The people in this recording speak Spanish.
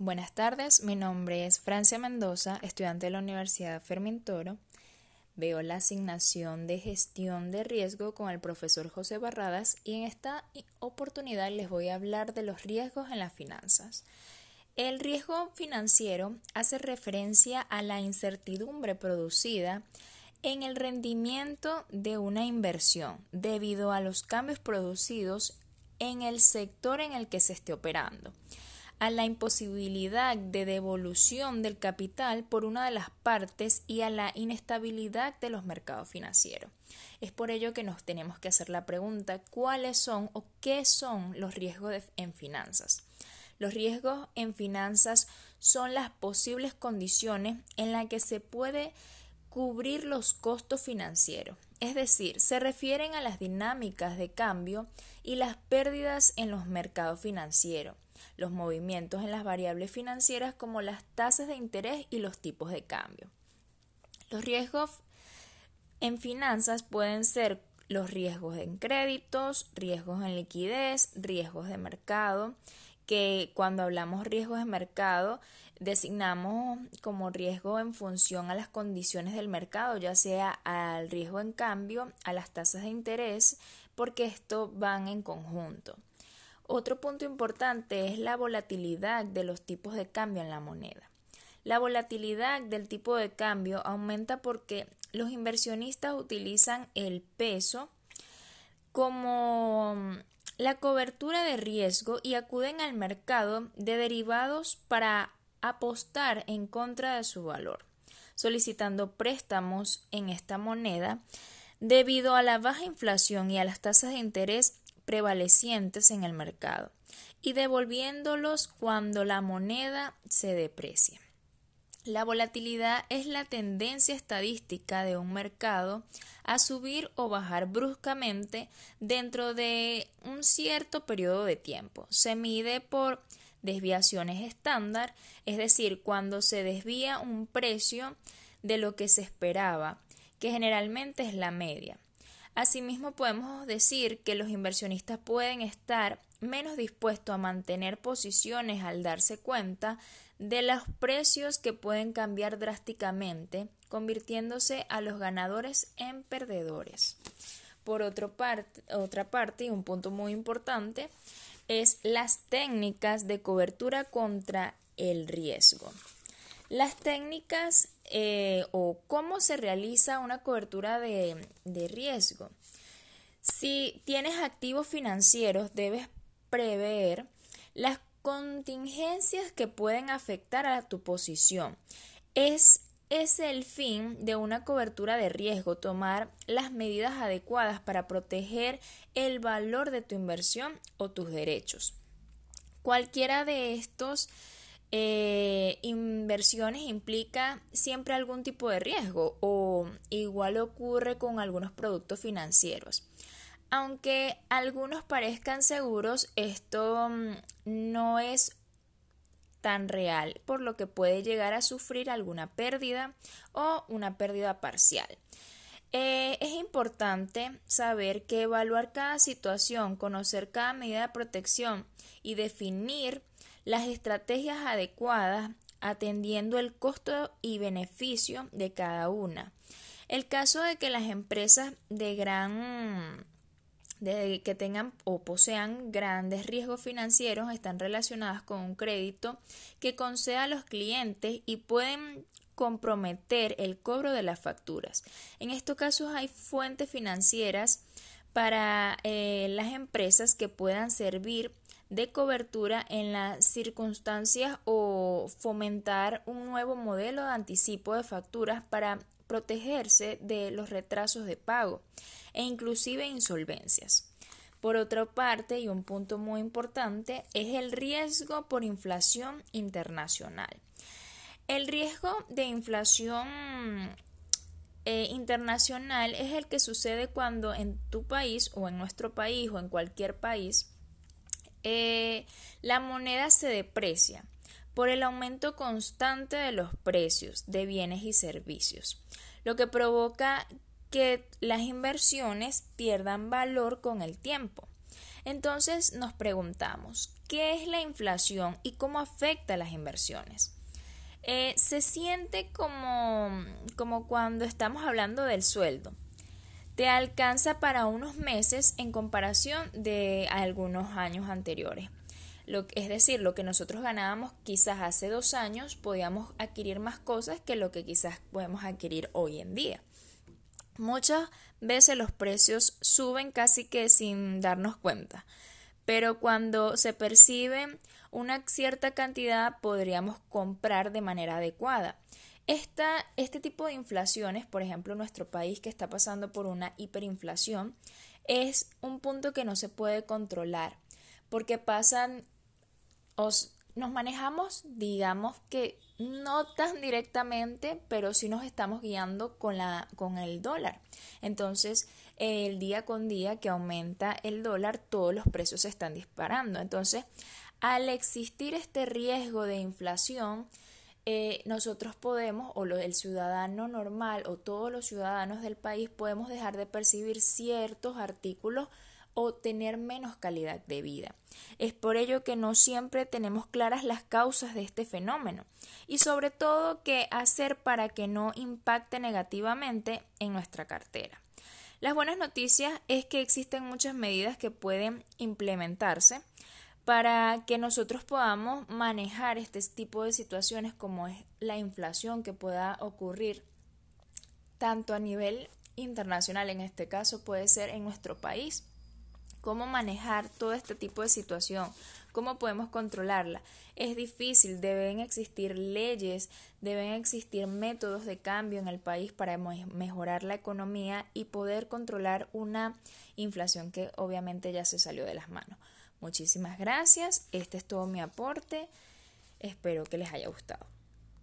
Buenas tardes, mi nombre es Francia Mendoza, estudiante de la Universidad Fermín Toro. Veo la asignación de gestión de riesgo con el profesor José Barradas y en esta oportunidad les voy a hablar de los riesgos en las finanzas. El riesgo financiero hace referencia a la incertidumbre producida en el rendimiento de una inversión debido a los cambios producidos en el sector en el que se esté operando a la imposibilidad de devolución del capital por una de las partes y a la inestabilidad de los mercados financieros. Es por ello que nos tenemos que hacer la pregunta cuáles son o qué son los riesgos en finanzas. Los riesgos en finanzas son las posibles condiciones en las que se puede cubrir los costos financieros, es decir, se refieren a las dinámicas de cambio y las pérdidas en los mercados financieros los movimientos en las variables financieras como las tasas de interés y los tipos de cambio. Los riesgos en finanzas pueden ser los riesgos en créditos, riesgos en liquidez, riesgos de mercado, que cuando hablamos riesgos de mercado designamos como riesgo en función a las condiciones del mercado, ya sea al riesgo en cambio, a las tasas de interés, porque esto van en conjunto. Otro punto importante es la volatilidad de los tipos de cambio en la moneda. La volatilidad del tipo de cambio aumenta porque los inversionistas utilizan el peso como la cobertura de riesgo y acuden al mercado de derivados para apostar en contra de su valor, solicitando préstamos en esta moneda debido a la baja inflación y a las tasas de interés prevalecientes en el mercado y devolviéndolos cuando la moneda se deprecia. La volatilidad es la tendencia estadística de un mercado a subir o bajar bruscamente dentro de un cierto periodo de tiempo. Se mide por desviaciones estándar, es decir, cuando se desvía un precio de lo que se esperaba, que generalmente es la media. Asimismo, podemos decir que los inversionistas pueden estar menos dispuestos a mantener posiciones al darse cuenta de los precios que pueden cambiar drásticamente, convirtiéndose a los ganadores en perdedores. Por otra parte, y un punto muy importante, es las técnicas de cobertura contra el riesgo. Las técnicas eh, o cómo se realiza una cobertura de, de riesgo. Si tienes activos financieros, debes prever las contingencias que pueden afectar a tu posición. Es, es el fin de una cobertura de riesgo, tomar las medidas adecuadas para proteger el valor de tu inversión o tus derechos. Cualquiera de estos eh, inversiones implica siempre algún tipo de riesgo o igual ocurre con algunos productos financieros. Aunque algunos parezcan seguros, esto mm, no es tan real, por lo que puede llegar a sufrir alguna pérdida o una pérdida parcial. Eh, es importante saber que evaluar cada situación, conocer cada medida de protección y definir las estrategias adecuadas atendiendo el costo y beneficio de cada una. El caso de que las empresas de gran de que tengan o posean grandes riesgos financieros están relacionadas con un crédito que conceda a los clientes y pueden comprometer el cobro de las facturas. En estos casos hay fuentes financieras para eh, las empresas que puedan servir de cobertura en las circunstancias o fomentar un nuevo modelo de anticipo de facturas para protegerse de los retrasos de pago e inclusive insolvencias. Por otra parte, y un punto muy importante, es el riesgo por inflación internacional. El riesgo de inflación eh, internacional es el que sucede cuando en tu país o en nuestro país o en cualquier país eh, la moneda se deprecia por el aumento constante de los precios de bienes y servicios, lo que provoca que las inversiones pierdan valor con el tiempo. Entonces nos preguntamos, ¿qué es la inflación y cómo afecta a las inversiones? Eh, se siente como, como cuando estamos hablando del sueldo. Te alcanza para unos meses en comparación de algunos años anteriores. Lo, es decir, lo que nosotros ganábamos quizás hace dos años, podíamos adquirir más cosas que lo que quizás podemos adquirir hoy en día. Muchas veces los precios suben casi que sin darnos cuenta, pero cuando se percibe una cierta cantidad podríamos comprar de manera adecuada. Esta, este tipo de inflaciones, por ejemplo, nuestro país que está pasando por una hiperinflación, es un punto que no se puede controlar porque pasan, os, nos manejamos, digamos que no tan directamente, pero sí nos estamos guiando con, la, con el dólar. Entonces, el día con día que aumenta el dólar, todos los precios se están disparando. Entonces, al existir este riesgo de inflación, eh, nosotros podemos, o el ciudadano normal, o todos los ciudadanos del país, podemos dejar de percibir ciertos artículos o tener menos calidad de vida. Es por ello que no siempre tenemos claras las causas de este fenómeno y sobre todo qué hacer para que no impacte negativamente en nuestra cartera. Las buenas noticias es que existen muchas medidas que pueden implementarse para que nosotros podamos manejar este tipo de situaciones como es la inflación que pueda ocurrir tanto a nivel internacional, en este caso puede ser en nuestro país, cómo manejar todo este tipo de situación, cómo podemos controlarla. Es difícil, deben existir leyes, deben existir métodos de cambio en el país para mejorar la economía y poder controlar una inflación que obviamente ya se salió de las manos. Muchísimas gracias. Este es todo mi aporte. Espero que les haya gustado.